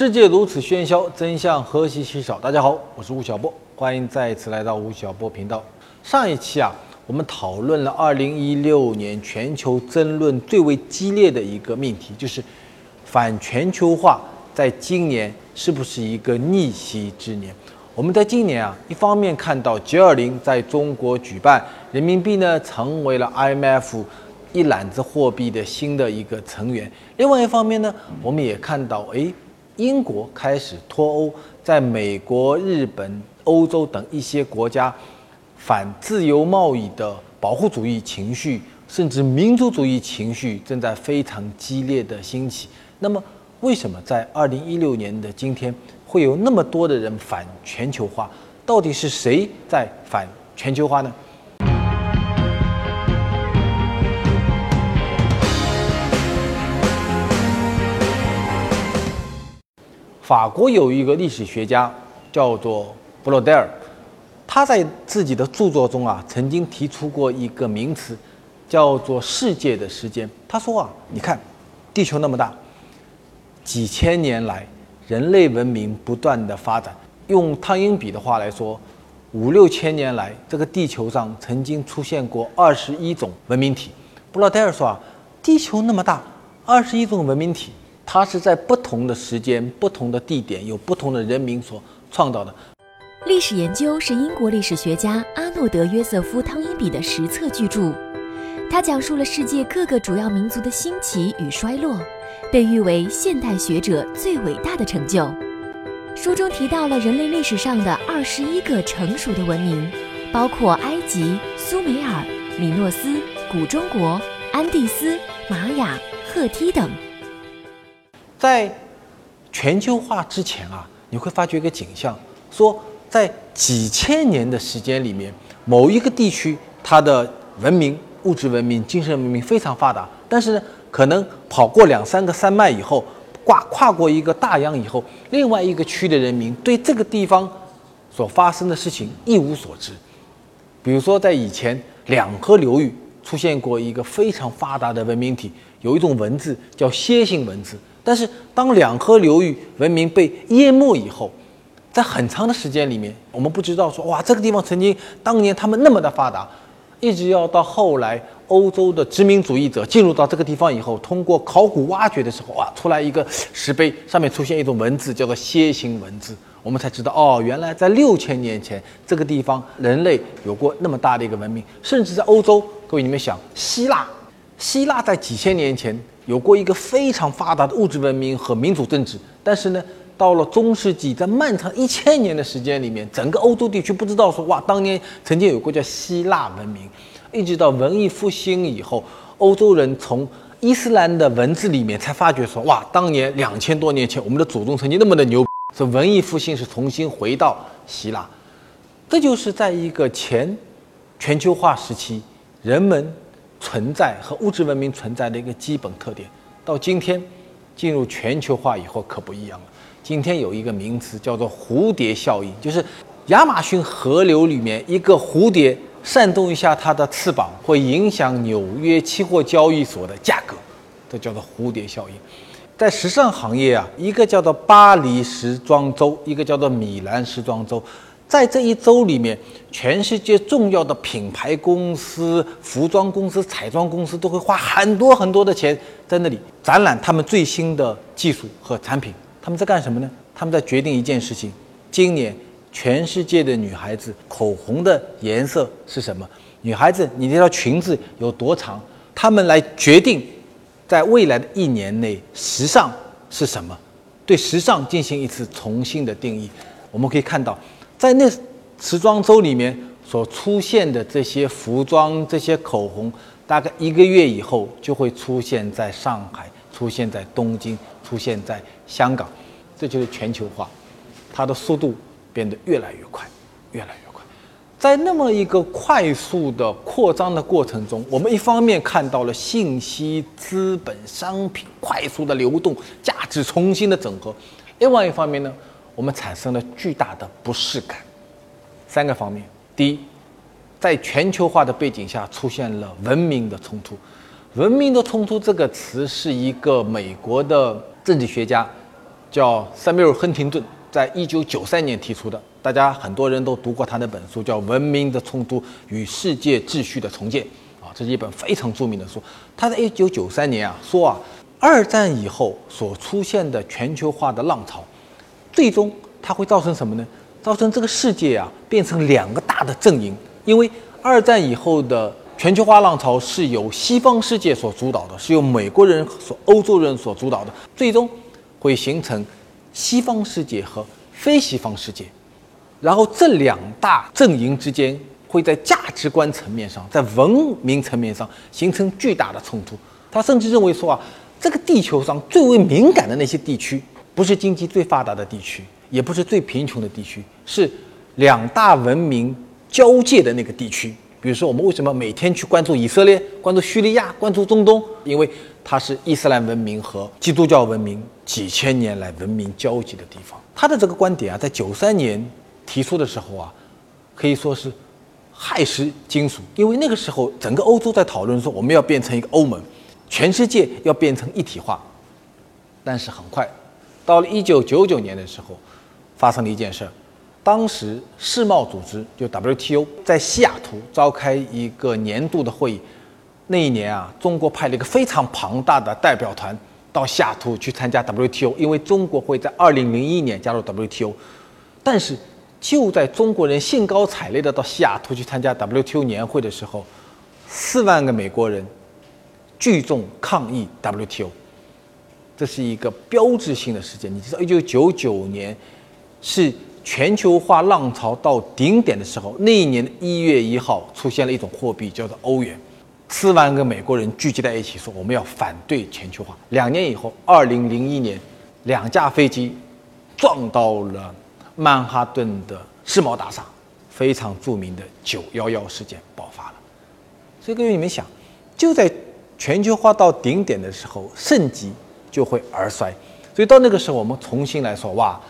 世界如此喧嚣，真相何其稀少。大家好，我是吴晓波，欢迎再一次来到吴晓波频道。上一期啊，我们讨论了2016年全球争论最为激烈的一个命题，就是反全球化在今年是不是一个逆袭之年？我们在今年啊，一方面看到 G20 在中国举办，人民币呢成为了 IMF 一揽子货币的新的一个成员；另外一方面呢，我们也看到，哎，英国开始脱欧，在美国、日本、欧洲等一些国家反自由贸易的保护主义情绪，甚至民族主义情绪正在非常激烈的兴起。那么，为什么在二零一六年的今天会有那么多的人反全球化？到底是谁在反全球化呢？法国有一个历史学家叫做布洛代尔，他在自己的著作中啊，曾经提出过一个名词，叫做“世界的时间”。他说啊，你看，地球那么大，几千年来人类文明不断的发展。用汤因比的话来说，五六千年来，这个地球上曾经出现过二十一种文明体。布洛代尔说啊，地球那么大，二十一种文明体。它是在不同的时间、不同的地点，有不同的人民所创造的。历史研究是英国历史学家阿诺德·约瑟夫·汤因比的十册巨著，他讲述了世界各个主要民族的兴起与衰落，被誉为现代学者最伟大的成就。书中提到了人类历史上的二十一个成熟的文明，包括埃及、苏美尔、米诺斯、古中国、安第斯、玛雅、赫梯等。在全球化之前啊，你会发觉一个景象，说在几千年的时间里面，某一个地区它的文明、物质文明、精神文明非常发达，但是呢，可能跑过两三个山脉以后，跨跨过一个大洋以后，另外一个区的人民对这个地方所发生的事情一无所知。比如说，在以前两河流域出现过一个非常发达的文明体，有一种文字叫楔形文字。但是，当两河流域文明被淹没以后，在很长的时间里面，我们不知道说哇，这个地方曾经当年他们那么的发达，一直要到后来欧洲的殖民主义者进入到这个地方以后，通过考古挖掘的时候，哇，出来一个石碑，上面出现一种文字，叫做楔形文字，我们才知道哦，原来在六千年前这个地方人类有过那么大的一个文明，甚至在欧洲，各位你们想，希腊，希腊在几千年前。有过一个非常发达的物质文明和民主政治，但是呢，到了中世纪，在漫长一千年的时间里面，整个欧洲地区不知道说哇，当年曾经有过叫希腊文明，一直到文艺复兴以后，欧洲人从伊斯兰的文字里面才发觉说哇，当年两千多年前我们的祖宗曾经那么的牛，所以文艺复兴是重新回到希腊，这就是在一个前全球化时期，人们。存在和物质文明存在的一个基本特点，到今天进入全球化以后可不一样了。今天有一个名词叫做蝴蝶效应，就是亚马逊河流里面一个蝴蝶扇动一下它的翅膀，会影响纽约期货交易所的价格，这叫做蝴蝶效应。在时尚行业啊，一个叫做巴黎时装周，一个叫做米兰时装周。在这一周里面，全世界重要的品牌公司、服装公司、彩妆公司都会花很多很多的钱在那里展览他们最新的技术和产品。他们在干什么呢？他们在决定一件事情：今年全世界的女孩子口红的颜色是什么？女孩子，你这条裙子有多长？他们来决定，在未来的一年内，时尚是什么？对时尚进行一次重新的定义。我们可以看到。在那时装周里面所出现的这些服装、这些口红，大概一个月以后就会出现在上海、出现在东京、出现在香港，这就是全球化，它的速度变得越来越快，越来越快。在那么一个快速的扩张的过程中，我们一方面看到了信息、资本、商品快速的流动，价值重新的整合；另外一方面呢？我们产生了巨大的不适感，三个方面。第一，在全球化的背景下出现了文明的冲突。文明的冲突这个词是一个美国的政治学家叫塞缪尔·亨廷顿，在一九九三年提出的。大家很多人都读过他那本书，叫《文明的冲突与世界秩序的重建》啊，这是一本非常著名的书。他在一九九三年啊说啊，二战以后所出现的全球化的浪潮，最终它会造成什么呢？造成这个世界啊变成两个大的阵营，因为二战以后的全球化浪潮是由西方世界所主导的，是由美国人所欧洲人所主导的，最终会形成西方世界和非西方世界。然后这两大阵营之间会在价值观层面上，在文明层面上形成巨大的冲突。他甚至认为说啊，这个地球上最为敏感的那些地区，不是经济最发达的地区，也不是最贫穷的地区，是两大文明交界的那个地区。比如说，我们为什么每天去关注以色列、关注叙利亚、关注中东？因为它是伊斯兰文明和基督教文明几千年来文明交集的地方。他的这个观点啊，在九三年。提出的时候啊，可以说是骇世惊俗，因为那个时候整个欧洲在讨论说我们要变成一个欧盟，全世界要变成一体化。但是很快，到了一九九九年的时候，发生了一件事儿，当时世贸组织就 WTO 在西雅图召开一个年度的会议，那一年啊，中国派了一个非常庞大的代表团到西雅图去参加 WTO，因为中国会在二零零一年加入 WTO，但是。就在中国人兴高采烈的到西雅图去参加 WTO 年会的时候，四万个美国人聚众抗议 WTO，这是一个标志性的事件。你知道，一九九九年是全球化浪潮到顶点的时候，那一年的一月一号出现了一种货币叫做欧元，四万个美国人聚集在一起说我们要反对全球化。两年以后，二零零一年，两架飞机撞到了。曼哈顿的世贸大厦，非常著名的九幺幺事件爆发了。所以各位你们想，就在全球化到顶点的时候，盛极就会而衰。所以到那个时候，我们重新来说，哇，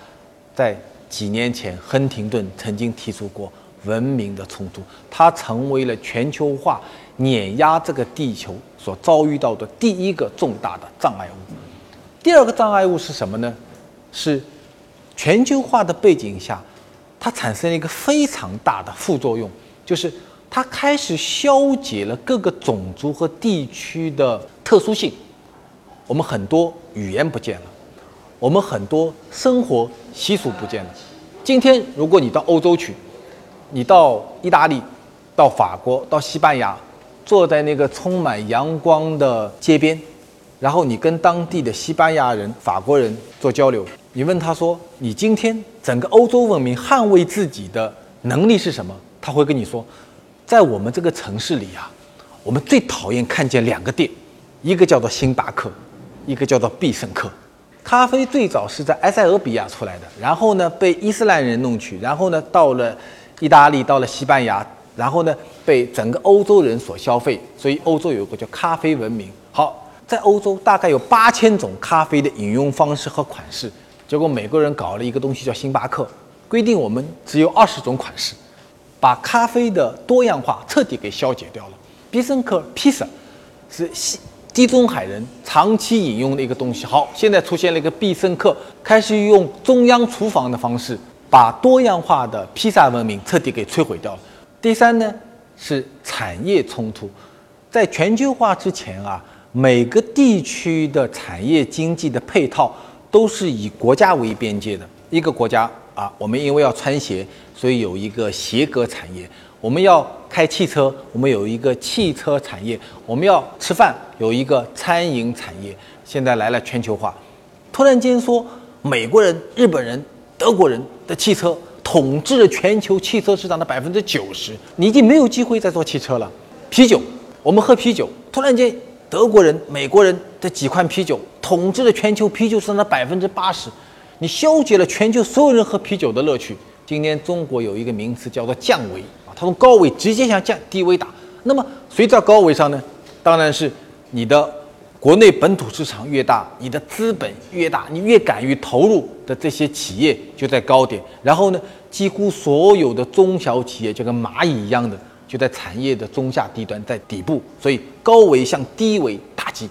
在几年前，亨廷顿曾经提出过文明的冲突，它成为了全球化碾压这个地球所遭遇到的第一个重大的障碍物。第二个障碍物是什么呢？是。全球化的背景下，它产生了一个非常大的副作用，就是它开始消解了各个种族和地区的特殊性。我们很多语言不见了，我们很多生活习俗不见了。今天，如果你到欧洲去，你到意大利、到法国、到西班牙，坐在那个充满阳光的街边，然后你跟当地的西班牙人、法国人做交流。你问他说：“你今天整个欧洲文明捍卫自己的能力是什么？”他会跟你说：“在我们这个城市里啊，我们最讨厌看见两个店，一个叫做星巴克，一个叫做必胜客。咖啡最早是在埃塞俄比亚出来的，然后呢被伊斯兰人弄去，然后呢到了意大利，到了西班牙，然后呢被整个欧洲人所消费，所以欧洲有一个叫咖啡文明。好，在欧洲大概有八千种咖啡的饮用方式和款式。”结果美国人搞了一个东西叫星巴克，规定我们只有二十种款式，把咖啡的多样化彻底给消解掉了。必胜客披萨是西地中海人长期饮用的一个东西。好，现在出现了一个必胜客，开始用中央厨房的方式把多样化的披萨文明彻底给摧毁掉了。第三呢是产业冲突，在全球化之前啊，每个地区的产业经济的配套。都是以国家为边界的一个国家啊，我们因为要穿鞋，所以有一个鞋革产业；我们要开汽车，我们有一个汽车产业；我们要吃饭，有一个餐饮产业。现在来了全球化，突然间说美国人、日本人、德国人的汽车统治了全球汽车市场的百分之九十，你已经没有机会再做汽车了。啤酒，我们喝啤酒，突然间。德国人、美国人的几款啤酒统治了全球啤酒市场的百分之八十，你消解了全球所有人喝啤酒的乐趣。今天中国有一个名词叫做降维，它从高维直接向降低维打。那么谁在高维上呢？当然是你的国内本土市场越大，你的资本越大，你越敢于投入的这些企业就在高点。然后呢，几乎所有的中小企业就跟蚂蚁一样的。就在产业的中下低端，在底部，所以高维向低维打击。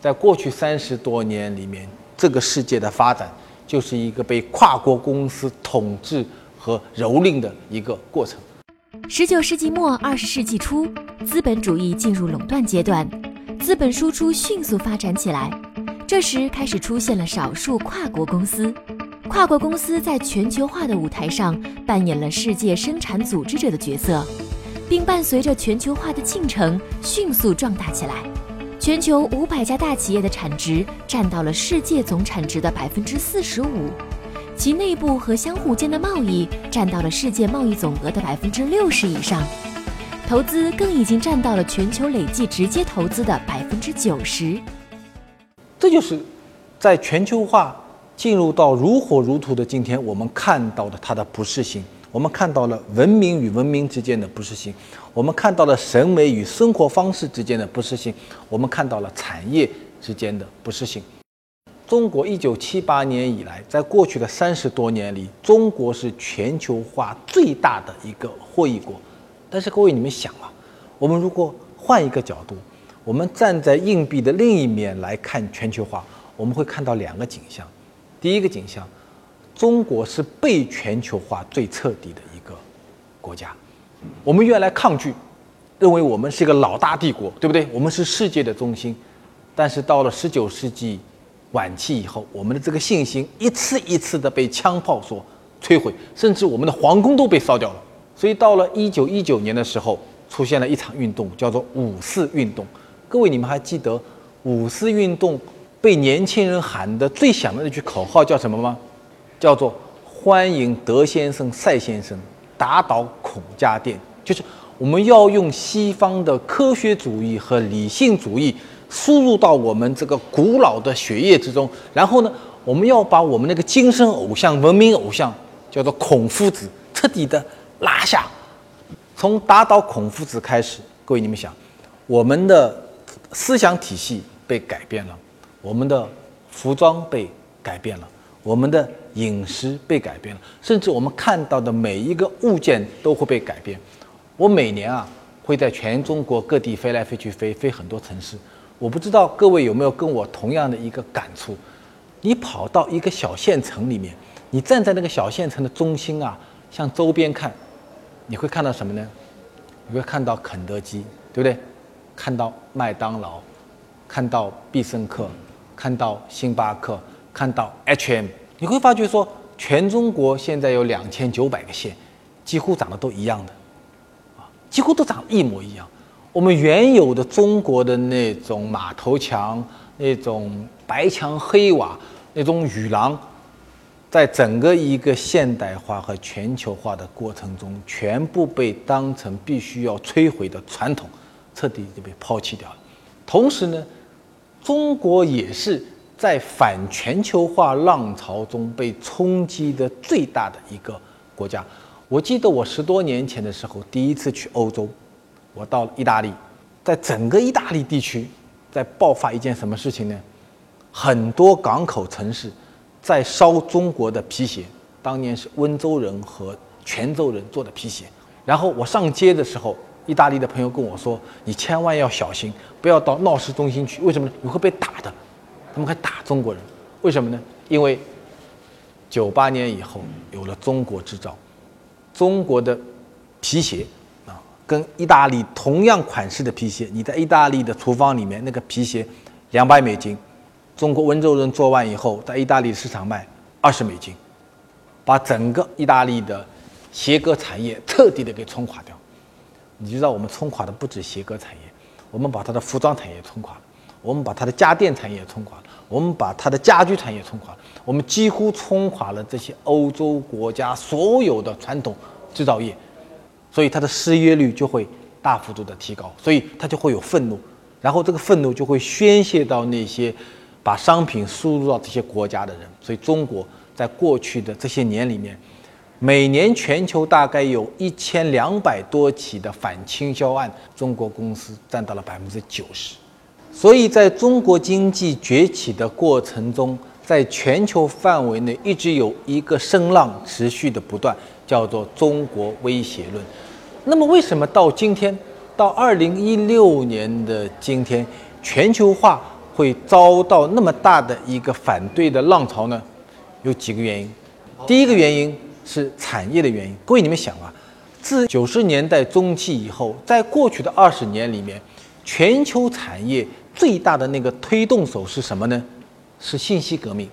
在过去三十多年里面，这个世界的发展就是一个被跨国公司统治和蹂躏的一个过程。十九世纪末二十世纪初，资本主义进入垄断阶段，资本输出迅速发展起来。这时开始出现了少数跨国公司，跨国公司在全球化的舞台上扮演了世界生产组织者的角色，并伴随着全球化的进程迅速壮大起来。全球五百家大企业的产值占到了世界总产值的百分之四十五，其内部和相互间的贸易占到了世界贸易总额的百分之六十以上，投资更已经占到了全球累计直接投资的百分之九十。这就是在全球化进入到如火如荼的今天，我们看到的它的不适性。我们看到了文明与文明之间的不适性，我们看到了审美与生活方式之间的不适性，我们看到了产业之间的不适性。中国一九七八年以来，在过去的三十多年里，中国是全球化最大的一个获益国。但是各位，你们想啊，我们如果换一个角度，我们站在硬币的另一面来看全球化，我们会看到两个景象。第一个景象。中国是被全球化最彻底的一个国家，我们原来抗拒，认为我们是一个老大帝国，对不对？我们是世界的中心，但是到了十九世纪晚期以后，我们的这个信心一次一次的被枪炮所摧毁，甚至我们的皇宫都被烧掉了。所以到了一九一九年的时候，出现了一场运动，叫做五四运动。各位，你们还记得五四运动被年轻人喊的最响的那句口号叫什么吗？叫做欢迎德先生、赛先生打倒孔家店，就是我们要用西方的科学主义和理性主义输入到我们这个古老的血液之中，然后呢，我们要把我们那个精神偶像、文明偶像叫做孔夫子彻底的拉下。从打倒孔夫子开始，各位你们想，我们的思想体系被改变了，我们的服装被改变了。我们的饮食被改变了，甚至我们看到的每一个物件都会被改变。我每年啊会在全中国各地飞来飞去，飞飞很多城市。我不知道各位有没有跟我同样的一个感触？你跑到一个小县城里面，你站在那个小县城的中心啊，向周边看，你会看到什么呢？你会看到肯德基，对不对？看到麦当劳，看到必胜客，看到星巴克。看到 H&M，你会发觉说，全中国现在有两千九百个县，几乎长得都一样的，啊，几乎都长一模一样。我们原有的中国的那种马头墙、那种白墙黑瓦、那种雨廊，在整个一个现代化和全球化的过程中，全部被当成必须要摧毁的传统，彻底就被抛弃掉了。同时呢，中国也是。在反全球化浪潮中被冲击的最大的一个国家，我记得我十多年前的时候第一次去欧洲，我到了意大利，在整个意大利地区在爆发一件什么事情呢？很多港口城市在烧中国的皮鞋，当年是温州人和泉州人做的皮鞋。然后我上街的时候，意大利的朋友跟我说：“你千万要小心，不要到闹市中心去，为什么呢？你会被打的。”他们还打中国人，为什么呢？因为九八年以后有了中国制造，中国的皮鞋，跟意大利同样款式的皮鞋，你在意大利的厨房里面那个皮鞋两百美金，中国温州人做完以后在意大利市场卖二十美金，把整个意大利的鞋革产业彻底的给冲垮掉。你知道我们冲垮的不止鞋革产业，我们把它的服装产业冲垮了。我们把它的家电产业冲垮了，我们把它的家居产业冲垮了，我们几乎冲垮了这些欧洲国家所有的传统制造业，所以它的失业率就会大幅度的提高，所以他就会有愤怒，然后这个愤怒就会宣泄到那些把商品输入到这些国家的人，所以中国在过去的这些年里面，每年全球大概有一千两百多起的反倾销案，中国公司占到了百分之九十。所以，在中国经济崛起的过程中，在全球范围内一直有一个声浪持续的不断，叫做“中国威胁论”。那么，为什么到今天，到二零一六年的今天，全球化会遭到那么大的一个反对的浪潮呢？有几个原因。第一个原因是产业的原因。各位，你们想啊，自九十年代中期以后，在过去的二十年里面，全球产业最大的那个推动手是什么呢？是信息革命，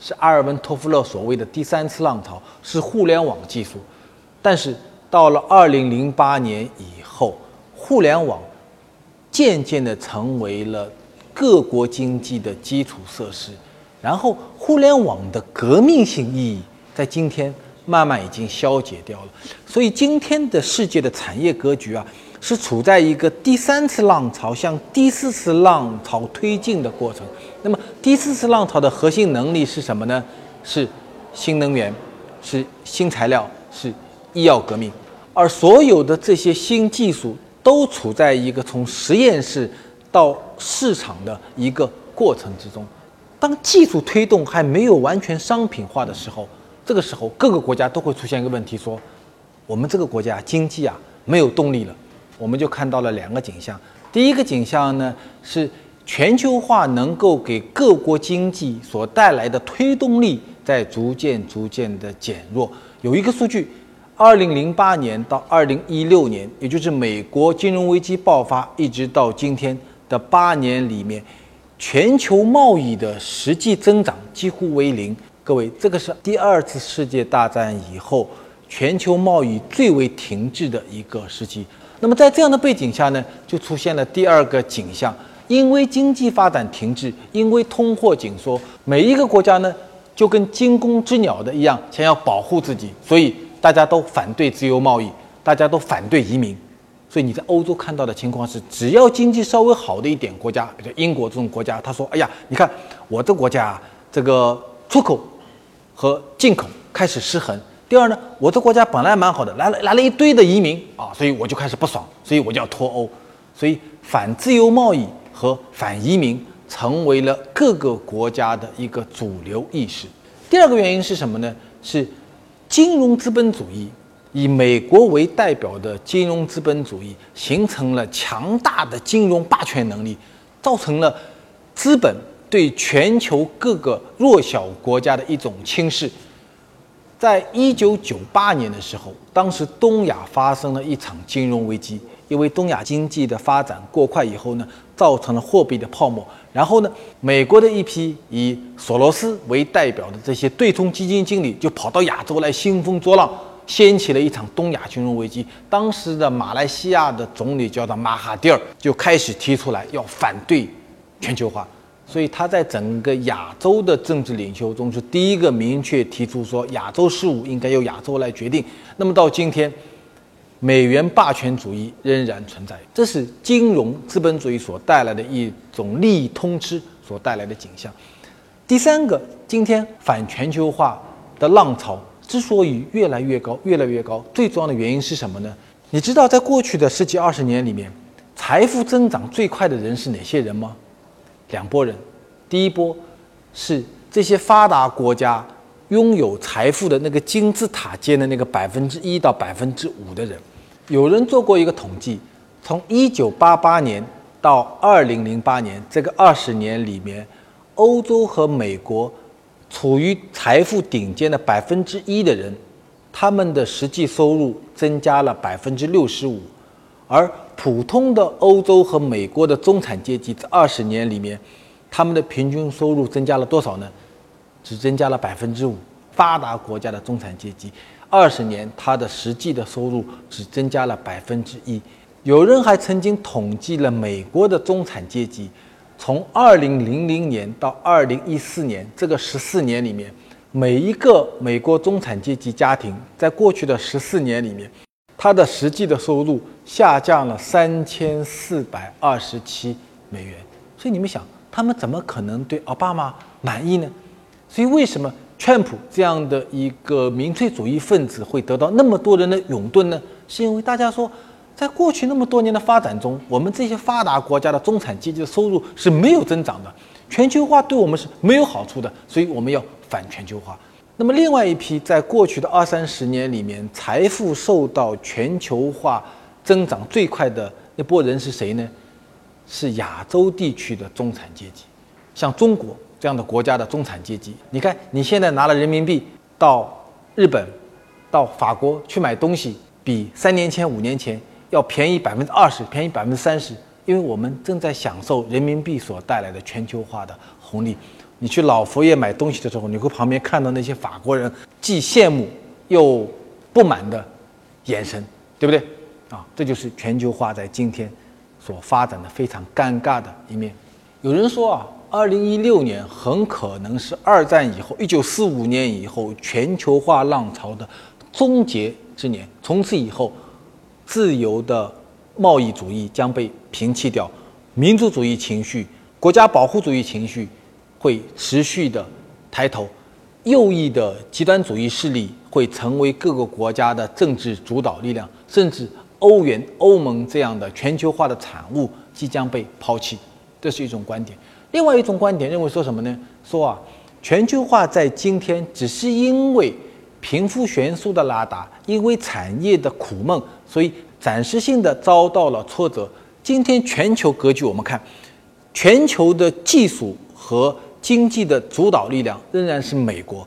是阿尔文·托夫勒所谓的第三次浪潮，是互联网技术。但是到了二零零八年以后，互联网渐渐地成为了各国经济的基础设施，然后互联网的革命性意义在今天慢慢已经消解掉了。所以今天的世界的产业格局啊，是处在一个第三次浪潮向第四次浪潮推进的过程。那么第四次浪潮的核心能力是什么呢？是新能源，是新材料，是。医药革命，而所有的这些新技术都处在一个从实验室到市场的一个过程之中。当技术推动还没有完全商品化的时候，这个时候各个国家都会出现一个问题：说我们这个国家经济啊没有动力了。我们就看到了两个景象。第一个景象呢是全球化能够给各国经济所带来的推动力在逐渐逐渐的减弱。有一个数据。二零零八年到二零一六年，也就是美国金融危机爆发一直到今天的八年里面，全球贸易的实际增长几乎为零。各位，这个是第二次世界大战以后全球贸易最为停滞的一个时期。那么在这样的背景下呢，就出现了第二个景象：因为经济发展停滞，因为通货紧缩，每一个国家呢就跟惊弓之鸟的一样，想要保护自己，所以。大家都反对自由贸易，大家都反对移民，所以你在欧洲看到的情况是，只要经济稍微好的一点国家，比如英国这种国家，他说：“哎呀，你看我这国家这个出口和进口开始失衡。第二呢，我这国家本来蛮好的，来了来了一堆的移民啊，所以我就开始不爽，所以我就要脱欧。所以反自由贸易和反移民成为了各个国家的一个主流意识。第二个原因是什么呢？是。金融资本主义以美国为代表的金融资本主义形成了强大的金融霸权能力，造成了资本对全球各个弱小国家的一种轻视。在一九九八年的时候，当时东亚发生了一场金融危机，因为东亚经济的发展过快以后呢，造成了货币的泡沫。然后呢，美国的一批以索罗斯为代表的这些对冲基金经理就跑到亚洲来兴风作浪，掀起了一场东亚金融危机。当时的马来西亚的总理叫做马哈蒂尔，就开始提出来要反对全球化。所以他在整个亚洲的政治领袖中是第一个明确提出说亚洲事务应该由亚洲来决定。那么到今天，美元霸权主义仍然存在，这是金融资本主义所带来的一种利益通吃所带来的景象。第三个，今天反全球化的浪潮之所以越来越高、越来越高，最重要的原因是什么呢？你知道，在过去的十几二十年里面，财富增长最快的人是哪些人吗？两拨人，第一波是这些发达国家拥有财富的那个金字塔尖的那个百分之一到百分之五的人。有人做过一个统计，从一九八八年到二零零八年这个二十年里面，欧洲和美国处于财富顶尖的百分之一的人，他们的实际收入增加了百分之六十五，而。普通的欧洲和美国的中产阶级，这二十年里面，他们的平均收入增加了多少呢？只增加了百分之五。发达国家的中产阶级，二十年他的实际的收入只增加了百分之一。有人还曾经统计了美国的中产阶级，从二零零零年到二零一四年这个十四年里面，每一个美国中产阶级家庭在过去的十四年里面。他的实际的收入下降了三千四百二十七美元，所以你们想，他们怎么可能对奥巴马满意呢？所以为什么川普这样的一个民粹主义分子会得到那么多人的拥趸呢？是因为大家说，在过去那么多年的发展中，我们这些发达国家的中产阶级的收入是没有增长的，全球化对我们是没有好处的，所以我们要反全球化。那么，另外一批在过去的二三十年里面，财富受到全球化增长最快的那波人是谁呢？是亚洲地区的中产阶级，像中国，这样的国家的中产阶级。你看，你现在拿了人民币到日本、到法国去买东西，比三年前、五年前要便宜百分之二十，便宜百分之三十，因为我们正在享受人民币所带来的全球化的红利。你去老佛爷买东西的时候，你会旁边看到那些法国人既羡慕又不满的眼神，对不对？啊，这就是全球化在今天所发展的非常尴尬的一面。有人说啊，二零一六年很可能是二战以后，一九四五年以后全球化浪潮的终结之年。从此以后，自由的贸易主义将被摒弃掉，民族主义情绪、国家保护主义情绪。会持续的抬头，右翼的极端主义势力会成为各个国家的政治主导力量，甚至欧元、欧盟这样的全球化的产物即将被抛弃，这是一种观点。另外一种观点认为说什么呢？说啊，全球化在今天只是因为贫富悬殊的拉大，因为产业的苦闷，所以暂时性的遭到了挫折。今天全球格局，我们看全球的技术和经济的主导力量仍然是美国，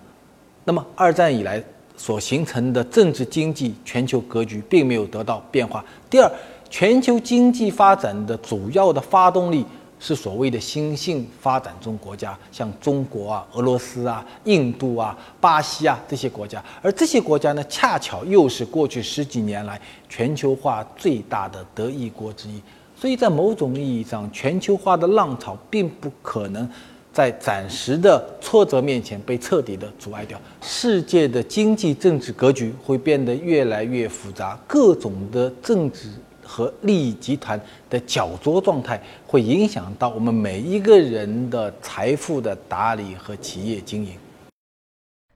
那么二战以来所形成的政治经济全球格局并没有得到变化。第二，全球经济发展的主要的发动力是所谓的新兴发展中国家，像中国啊、俄罗斯啊、印度啊、巴西啊这些国家，而这些国家呢，恰巧又是过去十几年来全球化最大的得益国之一。所以在某种意义上，全球化的浪潮并不可能。在暂时的挫折面前被彻底的阻碍掉，世界的经济政治格局会变得越来越复杂，各种的政治和利益集团的搅作状态会影响到我们每一个人的财富的打理和企业经营。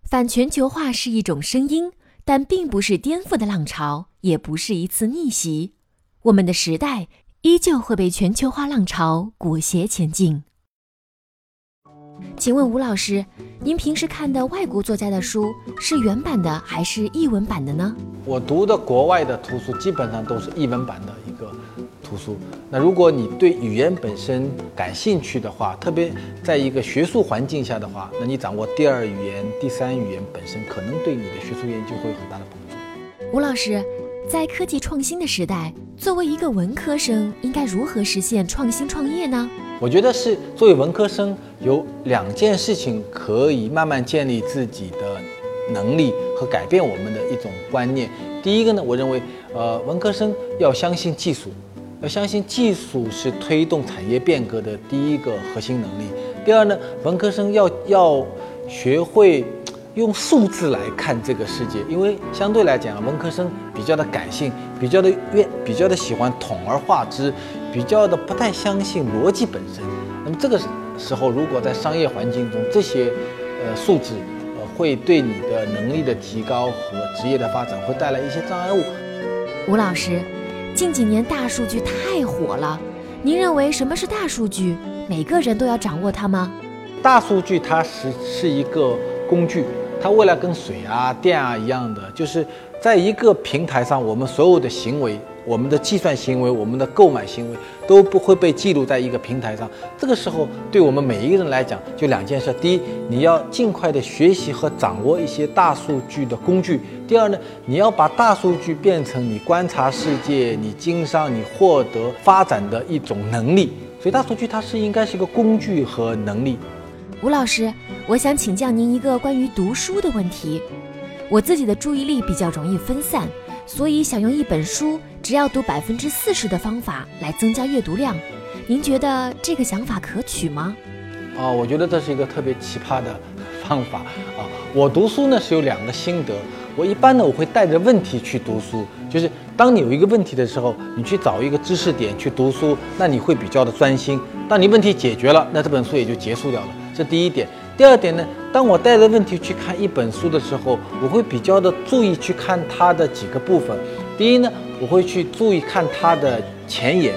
反全球化是一种声音，但并不是颠覆的浪潮，也不是一次逆袭。我们的时代依旧会被全球化浪潮裹挟前进。请问吴老师，您平时看的外国作家的书是原版的还是译文版的呢？我读的国外的图书基本上都是译文版的一个图书。那如果你对语言本身感兴趣的话，特别在一个学术环境下的话，那你掌握第二语言、第三语言本身，可能对你的学术研究会有很大的帮助。吴老师，在科技创新的时代，作为一个文科生，应该如何实现创新创业呢？我觉得是作为文科生，有两件事情可以慢慢建立自己的能力和改变我们的一种观念。第一个呢，我认为，呃，文科生要相信技术，要相信技术是推动产业变革的第一个核心能力。第二呢，文科生要要学会用数字来看这个世界，因为相对来讲，文科生比较的感性，比较的愿，比较的喜欢统而化之。比较的不太相信逻辑本身，那么这个时候，如果在商业环境中，这些呃素质呃会对你的能力的提高和职业的发展会带来一些障碍物。吴老师，近几年大数据太火了，您认为什么是大数据？每个人都要掌握它吗？大数据它是是一个工具，它未来跟水啊、电啊一样的，就是在一个平台上，我们所有的行为。我们的计算行为，我们的购买行为都不会被记录在一个平台上。这个时候，对我们每一个人来讲，就两件事：第一，你要尽快的学习和掌握一些大数据的工具；第二呢，你要把大数据变成你观察世界、你经商、你获得发展的一种能力。所以，大数据它是应该是一个工具和能力。吴老师，我想请教您一个关于读书的问题。我自己的注意力比较容易分散。所以，想用一本书只要读百分之四十的方法来增加阅读量，您觉得这个想法可取吗？啊，我觉得这是一个特别奇葩的方法啊！我读书呢是有两个心得，我一般呢我会带着问题去读书，就是当你有一个问题的时候，你去找一个知识点去读书，那你会比较的专心。当你问题解决了，那这本书也就结束掉了。这第一点。第二点呢，当我带着问题去看一本书的时候，我会比较的注意去看它的几个部分。第一呢，我会去注意看它的前言。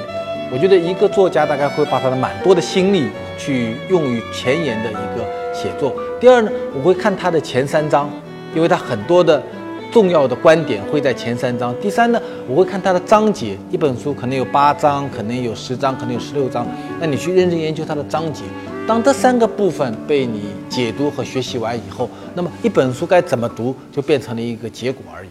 我觉得一个作家大概会把他的蛮多的心力去用于前言的一个写作。第二呢，我会看他的前三章，因为他很多的重要的观点会在前三章。第三呢，我会看它的章节，一本书可能有八章，可能有十章，可能有十六章，那你去认真研究它的章节。当这三个部分被你解读和学习完以后，那么一本书该怎么读就变成了一个结果而已。